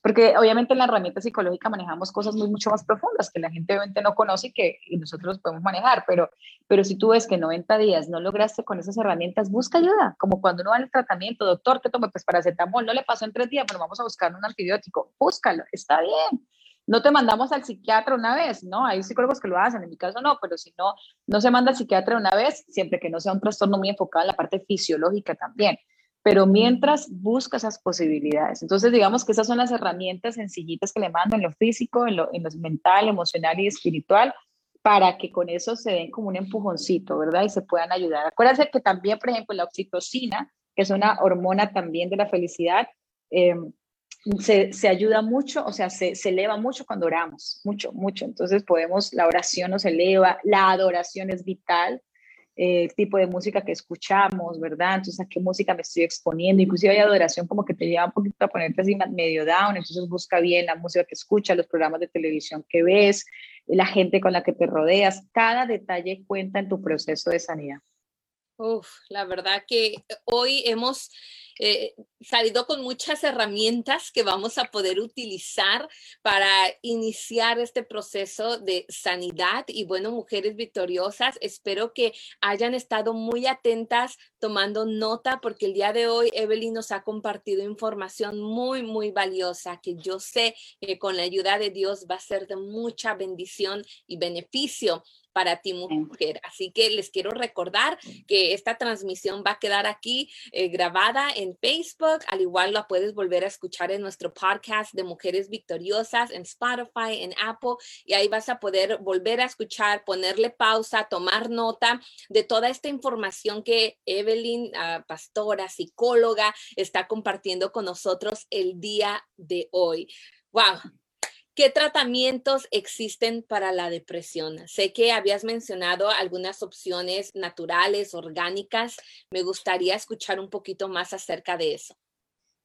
B: Porque obviamente en la herramienta psicológica manejamos cosas muy mucho más profundas que la gente obviamente no conoce y que nosotros podemos manejar, pero, pero si tú ves que 90 días no lograste con esas herramientas, busca ayuda, como cuando uno va al tratamiento, doctor, que tome pues paracetamol, no le pasó en tres días, pero vamos a buscar un antibiótico, búscalo, está bien. No te mandamos al psiquiatra una vez, ¿no? Hay psicólogos que lo hacen, en mi caso no, pero si no, no se manda al psiquiatra una vez, siempre que no sea un trastorno muy enfocado en la parte fisiológica también pero mientras busca esas posibilidades. Entonces, digamos que esas son las herramientas sencillitas que le mando en lo físico, en lo, en lo mental, emocional y espiritual, para que con eso se den como un empujoncito, ¿verdad? Y se puedan ayudar. Acuérdense que también, por ejemplo, la oxitocina, que es una hormona también de la felicidad, em, se, se, ayuda mucho, o sea, se, se, eleva mucho cuando oramos, mucho, mucho. Entonces podemos, la oración nos eleva, la adoración es vital, el tipo de música que escuchamos, ¿verdad? Entonces, ¿a qué música me estoy exponiendo? Inclusive hay adoración como que te lleva un poquito a ponerte así medio down, entonces busca bien la música que escuchas, los programas de televisión que ves, la gente con la que te rodeas, cada detalle cuenta en tu proceso de sanidad.
A: Uf, la verdad que hoy hemos eh, salido con muchas herramientas que vamos a poder utilizar para iniciar este proceso de sanidad. Y bueno, mujeres victoriosas, espero que hayan estado muy atentas tomando nota porque el día de hoy Evelyn nos ha compartido información muy, muy valiosa que yo sé que con la ayuda de Dios va a ser de mucha bendición y beneficio para ti, mujer. Así que les quiero recordar que esta transmisión va a quedar aquí eh, grabada en Facebook. Al igual la puedes volver a escuchar en nuestro podcast de Mujeres Victoriosas en Spotify, en Apple, y ahí vas a poder volver a escuchar, ponerle pausa, tomar nota de toda esta información que Evelyn, ah, pastora, psicóloga, está compartiendo con nosotros el día de hoy. Wow, ¿Qué tratamientos existen para la depresión? Sé que habías mencionado algunas opciones naturales, orgánicas. Me gustaría escuchar un poquito más acerca de eso.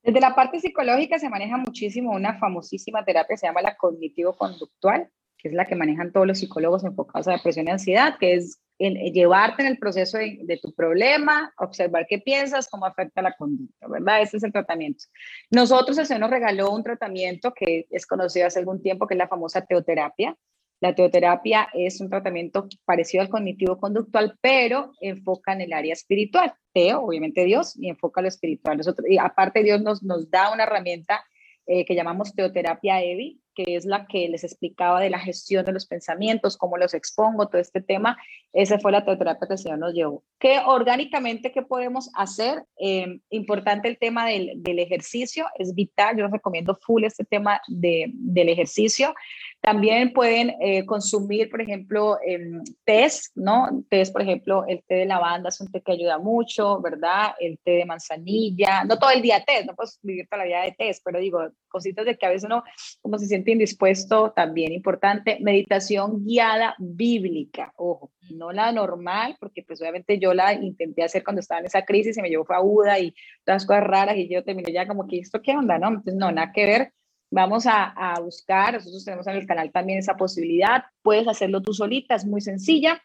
B: Desde la parte psicológica se maneja muchísimo una famosísima terapia se llama la cognitivo-conductual, que es la que manejan todos los psicólogos enfocados a depresión y ansiedad, que es en llevarte en el proceso de, tu problema, observar qué piensas, cómo afecta la conducta, ¿verdad? Ese es el tratamiento. Nosotros el Señor nos regaló un tratamiento que es conocido hace algún tiempo, que es la famosa teoterapia. La teoterapia es un tratamiento parecido al cognitivo conductual, pero enfoca en el área espiritual. Teo, obviamente Dios, y enfoca lo espiritual. Nosotros, y aparte Dios nos, nos da una herramienta eh, que llamamos teoterapia EVI, que es la que les explicaba de la gestión de los pensamientos, cómo los expongo, todo este tema. Esa fue la teoterapia que el Señor nos llevó. ¿Qué orgánicamente, qué podemos hacer? Eh, importante el tema del, del, ejercicio, es vital. Yo les recomiendo full este tema de, del ejercicio. También pueden eh, consumir, por ejemplo, eh, tés, ¿no? Tés, por ejemplo, el té de lavanda es un té que ayuda mucho, ¿verdad? El té de manzanilla, no todo el día té, no puedes vivir toda la vida de tés, pero digo, cositas de que a veces uno como se siente indispuesto, también importante. Meditación guiada bíblica, ojo, no la normal, porque pues obviamente yo la intenté hacer cuando estaba en esa crisis y me llevó aguda y todas cosas raras y yo terminé ya como que esto qué onda, ¿no? Entonces, no, nada que ver Vamos a, buscar, nosotros tenemos en el canal también esa posibilidad, puedes hacerlo tú solita, es muy sencilla,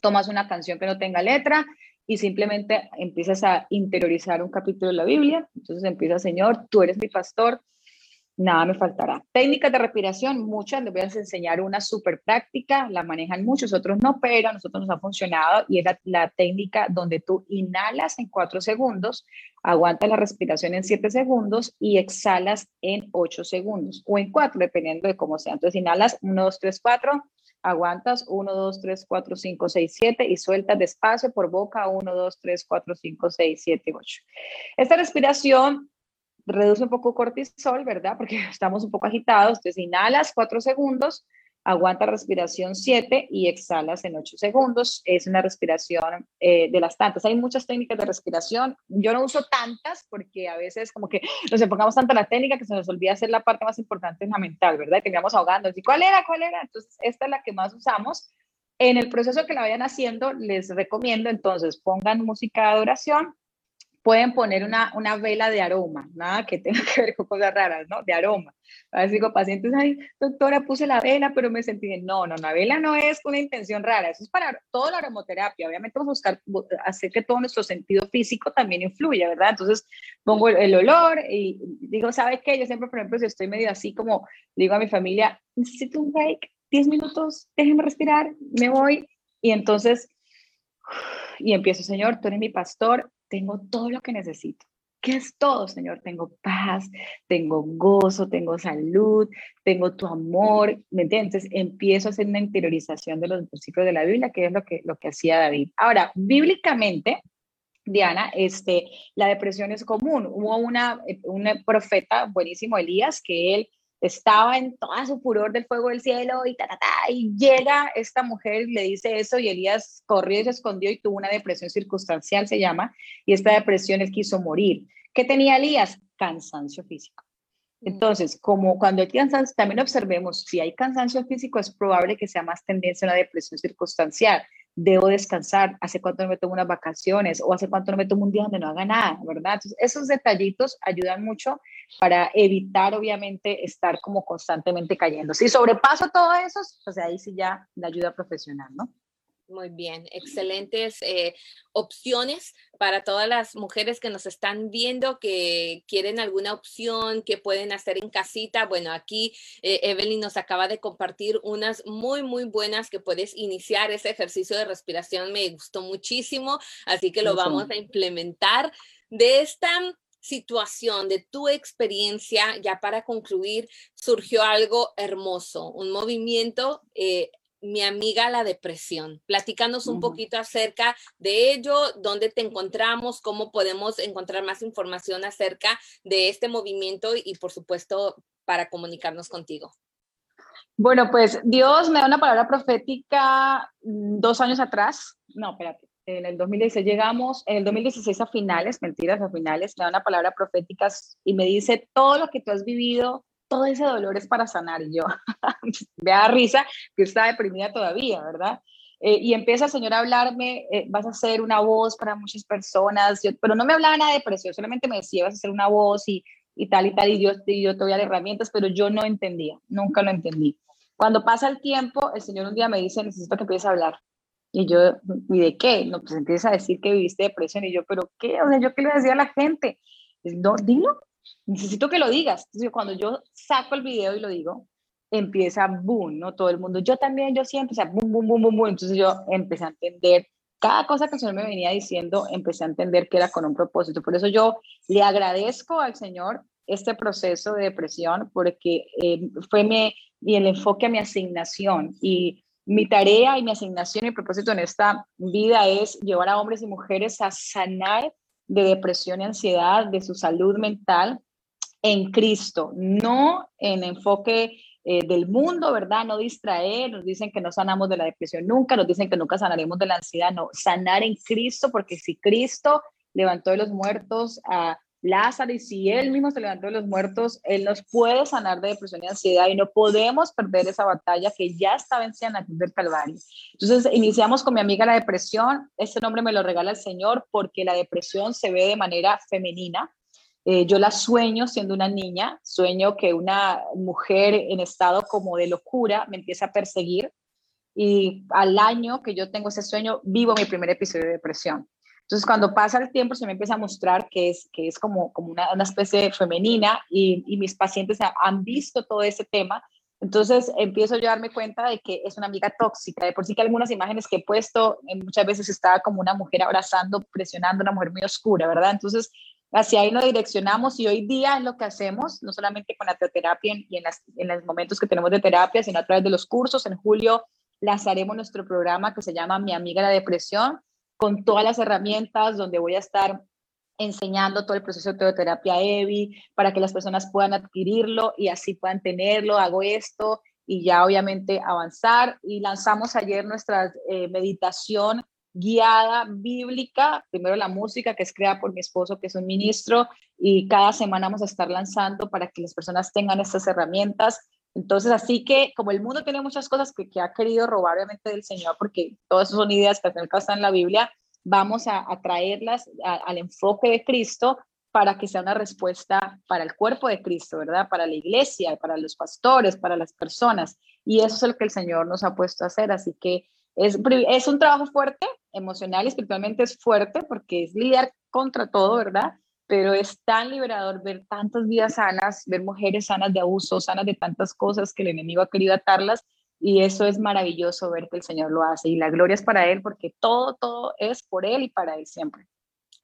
B: tomas una canción que no tenga letra y simplemente empiezas a interiorizar un capítulo de la Biblia, entonces empieza, Señor, tú eres mi pastor, nada me faltará. Técnicas de respiración, muchas, les voy a enseñar una súper práctica, la manejan muchos, otros no, pero a nosotros nos ha funcionado y es la, técnica donde tú inhalas en cuatro segundos, aguantas la respiración en siete segundos y exhalas en ocho segundos o en cuatro, dependiendo de cómo sea. Entonces inhalas uno, dos, tres, cuatro, aguantas uno, dos, tres, cuatro, cinco, seis, siete y sueltas despacio por boca uno, dos, tres, cuatro, cinco, seis, siete, ocho. Esta respiración reduce un poco cortisol, ¿verdad? Porque estamos un poco agitados. Entonces, inhalas 4 segundos, aguanta respiración 7 y exhalas en 8 segundos. Es una respiración eh, de las tantas. Hay muchas técnicas de respiración. Yo no uso tantas porque a veces como que nos enfocamos tanto en la técnica que se nos olvida hacer la parte más importante, es la mental, ¿verdad? Que vamos ahogando. ¿Y cuál era? ¿Cuál era? Entonces, esta es la que más usamos. En el proceso que la vayan haciendo, les recomiendo entonces pongan música de adoración, pueden poner una, una vela de aroma, nada que tenga que ver con cosas raras, ¿no? De aroma. A veces digo, pacientes, ay, doctora, puse la vela, pero me sentí bien. No, no, la vela no es una intención rara, eso es para toda la aromoterapia. Obviamente vamos a buscar hacer que todo nuestro sentido físico también influya, ¿verdad? Entonces pongo el, olor y digo, ¿sabes qué? Yo siempre, por ejemplo, si estoy medio así como, digo a mi familia, necesito un break, 10 minutos, déjenme respirar, me voy. Y entonces, y empiezo, Señor, tú eres mi pastor, tengo todo lo que necesito. ¿Qué es todo, Señor? Tengo paz, tengo gozo, tengo salud, tengo tu amor, ¿me entiendes? Empiezo a hacer una interiorización de los versículos de la Biblia, que es lo que, lo que hacía David. Ahora, bíblicamente, Diana, este, la depresión es común. Hubo una, un profeta buenísimo, Elías, que él estaba en toda su furor del fuego del cielo y ta, ta, ta, y llega esta mujer y le dice eso y Elías corrió y se escondió y tuvo una depresión circunstancial, se llama, y esta depresión él quiso morir. ¿Qué tenía Elías? Cansancio físico. Mm. Entonces, como cuando hay cansancio, también observemos, si hay cansancio físico, es probable que sea más tendencia a una depresión circunstancial debo descansar, hace cuánto no me tomo unas vacaciones o hace cuánto no me tomo un día donde no haga nada, ¿verdad? Entonces, esos detallitos ayudan mucho para evitar, obviamente, estar como constantemente cayendo. Si sobrepaso todo eso, pues ahí sí ya la ayuda profesional, ¿no?
A: Muy bien, excelentes eh, opciones para todas las mujeres que nos están viendo, que quieren alguna opción que pueden hacer en casita. Bueno, aquí eh, Evelyn nos acaba de compartir unas muy, muy buenas que puedes iniciar ese ejercicio de respiración. Me gustó muchísimo, así que lo vamos a implementar. De esta situación, de tu experiencia, ya para concluir, surgió algo hermoso, un movimiento eh, mi amiga la depresión. Platícanos un poquito acerca de ello, dónde te encontramos, cómo podemos encontrar más información acerca de este movimiento y, por supuesto, para comunicarnos contigo.
B: Bueno, pues Dios me da una palabra profética mm, dos años atrás. No, espérate. En el 2016 llegamos, en el 2016 a finales, mentiras, a finales, me da una palabra profética y me dice todo lo que tú has vivido todo ese dolor es para sanar. Y yo, me da risa que está deprimida todavía, ¿verdad? Eh, y empieza el Señor a hablarme, eh, vas a ser una voz para muchas personas, pero no me hablaba nada de depresión, solamente me decía, vas a ser una voz y, y tal y tal, y yo, y yo te voy a dar herramientas, pero yo no entendía, nunca lo entendí. Cuando pasa el tiempo, el Señor un día me dice, necesito que empieces a hablar. Y yo, ¿y de qué? No, pues empieza a decir que viviste depresión. Y yo, ¿pero qué? O sea, ¿yo qué le decía a la gente? No, dilo, necesito que lo digas. Entonces, cuando yo saco el video y lo digo, empieza boom, ¿no? Todo el mundo, yo también, yo siempre, o sea, boom, boom, boom, boom, boom. Entonces yo empecé a entender cada cosa que el Señor me venía diciendo, empecé a entender que era con un propósito. Por eso yo le agradezco al Señor este proceso de depresión, porque eh, fue mi, y el enfoque a mi asignación. Y mi tarea y mi asignación y propósito en esta vida es llevar a hombres y mujeres a sanar de depresión y ansiedad, de su salud mental en Cristo, no en enfoque eh, del mundo, ¿verdad? No distraer, nos dicen que no sanamos de la depresión nunca, nos dicen que nunca sanaremos de la ansiedad, no, sanar en Cristo, porque si Cristo levantó de los muertos a Lázaro y si Él mismo se levantó de los muertos, Él nos puede sanar de depresión y ansiedad y no podemos perder esa batalla que ya está vencida en la cruz del Calvario. Entonces, iniciamos con mi amiga la depresión. Este nombre me lo regala el Señor porque la depresión se ve de manera femenina. Eh, yo la sueño siendo una niña, sueño que una mujer en estado como de locura me empieza a perseguir y al año que yo tengo ese sueño vivo mi primer episodio de depresión. Entonces, cuando pasa el tiempo, se me empieza a mostrar que es, que es como, como una, una especie femenina y, y, mis pacientes han visto todo ese tema. Entonces, empiezo yo a darme cuenta de que es una amiga tóxica. De por sí que algunas imágenes que he puesto, eh, muchas veces estaba como una mujer abrazando, presionando, una mujer muy oscura, ¿verdad? Entonces, hacia ahí nos direccionamos y hoy día es lo que hacemos, no solamente con la teoterapia y en, las, en los momentos que tenemos de terapia, sino a través de los cursos. En julio lanzaremos nuestro programa que se llama Mi Amiga la Depresión con todas las herramientas donde voy a estar enseñando todo el proceso de teoterapia EVI para que las personas puedan adquirirlo y así puedan tenerlo. Hago esto y ya obviamente avanzar. Y lanzamos ayer nuestra eh, meditación guiada bíblica, primero la música que es creada por mi esposo que es un ministro y cada semana vamos a estar lanzando para que las personas tengan estas herramientas entonces, así que como el mundo tiene muchas cosas que, ha querido robar obviamente del Señor, porque todas son ideas que al están en la Biblia, vamos a, traerlas al enfoque de Cristo para que sea una respuesta para el cuerpo de Cristo, ¿verdad? Para la iglesia, para los pastores, para las personas. Y eso es lo que el Señor nos ha puesto a hacer. Así que es, es un trabajo fuerte, emocional y espiritualmente es fuerte porque es lidiar contra todo, ¿verdad? Pero es tan liberador ver tantas vidas sanas, ver mujeres sanas de abuso, sanas de tantas cosas que el enemigo ha querido atarlas. Y eso es maravilloso ver que el Señor lo hace. Y la gloria es para Él porque todo, todo es por Él y para Él siempre.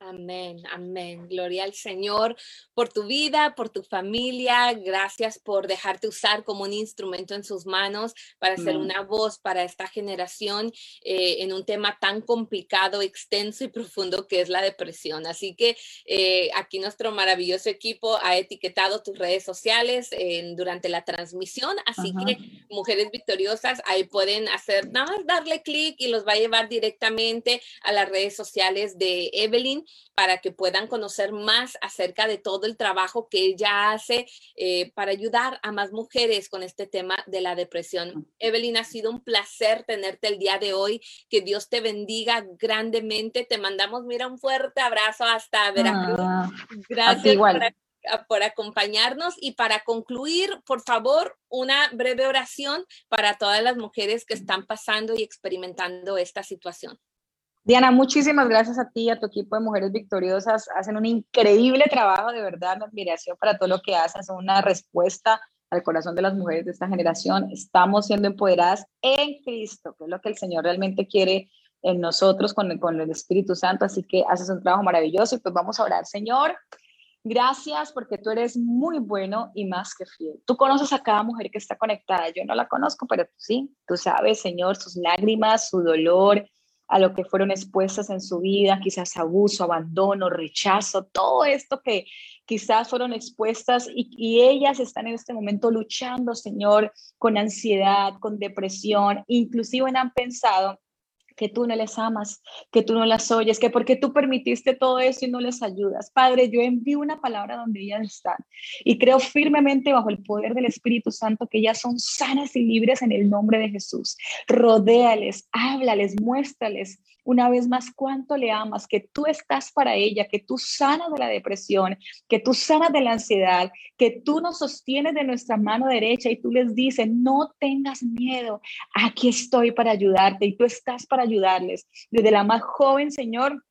A: Amén, amén. Gloria al Señor por tu vida, por tu familia. Gracias por dejarte usar como un instrumento en sus manos para ser una voz para esta generación eh, en un tema tan complicado, extenso y profundo que es la depresión. Así que eh, aquí nuestro maravilloso equipo ha etiquetado tus redes sociales durante la transmisión. Así que mujeres victoriosas ahí pueden hacer nada más darle clic y los va a llevar directamente a las redes sociales de Evelyn para que puedan conocer más acerca de todo el trabajo que ella hace eh, para ayudar a más mujeres con este tema de la depresión. Evelyn, ha sido un placer tenerte el día de hoy. Que Dios te bendiga grandemente. Te mandamos, mira, un fuerte abrazo hasta Veracruz. Ah, Gracias por acompañarnos y para concluir, por favor, una breve oración para todas las mujeres que están pasando y experimentando esta situación.
B: Diana, muchísimas gracias a ti y a tu equipo de Mujeres Victoriosas. Hacen un increíble trabajo, de verdad, mi admiración para todo lo que hacen. Son una respuesta al corazón de las mujeres de esta generación. Estamos siendo empoderadas en Cristo, que es lo que el Señor realmente quiere en nosotros con, con el Espíritu Santo. Así que haces un trabajo maravilloso y pues vamos a orar. Señor, gracias porque tú eres muy bueno y más que fiel. Tú conoces a cada mujer que está conectada. Yo no la conozco, pero tú sí. Tú sabes, Señor, sus lágrimas, su dolor a lo que fueron expuestas en su vida, quizás abuso, abandono, rechazo, todo esto que quizás fueron expuestas y, ellas están en este momento luchando, Señor, con ansiedad, con depresión, inclusive han pensado que tú no les amas, que tú no las oyes, que porque tú permitiste todo eso y no les ayudas. Padre, yo envío una palabra donde ellas están y creo firmemente bajo el poder del Espíritu Santo que ellas son sanas y libres en el nombre de Jesús. Rodéales, háblales, muéstrales una vez más cuánto le amas, que tú estás para ella, que tú sanas de la depresión, que tú sanas de la ansiedad, que tú nos sostienes de nuestra mano derecha y tú les dices, no tengas miedo, aquí estoy para ayudarte y tú estás para ayudarles. Desde la más joven, Señor,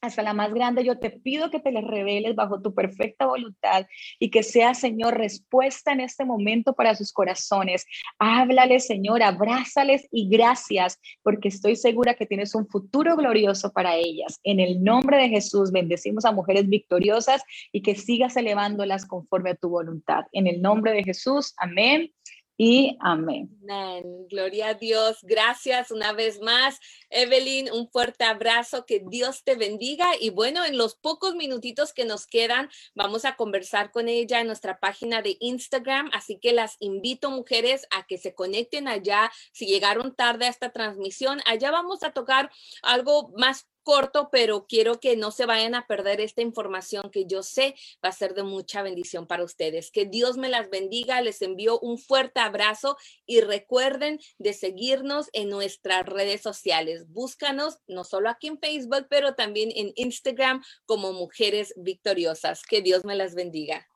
B: hasta la más grande, yo te pido que te les reveles bajo tu perfecta voluntad y que sea, Señor, respuesta en este momento para sus corazones. Háblales, Señor, abrázales y gracias, porque estoy segura que tienes un futuro glorioso para ellas. En el nombre de Jesús, bendecimos a mujeres victoriosas y que sigas elevándolas conforme a tu voluntad. En el nombre de Jesús, amén y amén.
A: Gloria a Dios. Gracias una vez más, Evelyn. Un fuerte abrazo. Que Dios te bendiga. Y bueno, en los pocos minutitos que nos quedan, vamos a conversar con ella en nuestra página de Instagram. Así que las invito, mujeres, a que se conecten allá. Si llegaron tarde a esta transmisión, allá vamos a tocar algo más corto, pero quiero que no se vayan a perder esta información que yo sé va a ser de mucha bendición para ustedes. Que Dios me las bendiga, les envío un fuerte abrazo y recuerden de seguirnos en nuestras redes sociales. Búscanos no solo aquí en Facebook, pero también en Instagram como Mujeres Victoriosas. Que Dios me las bendiga.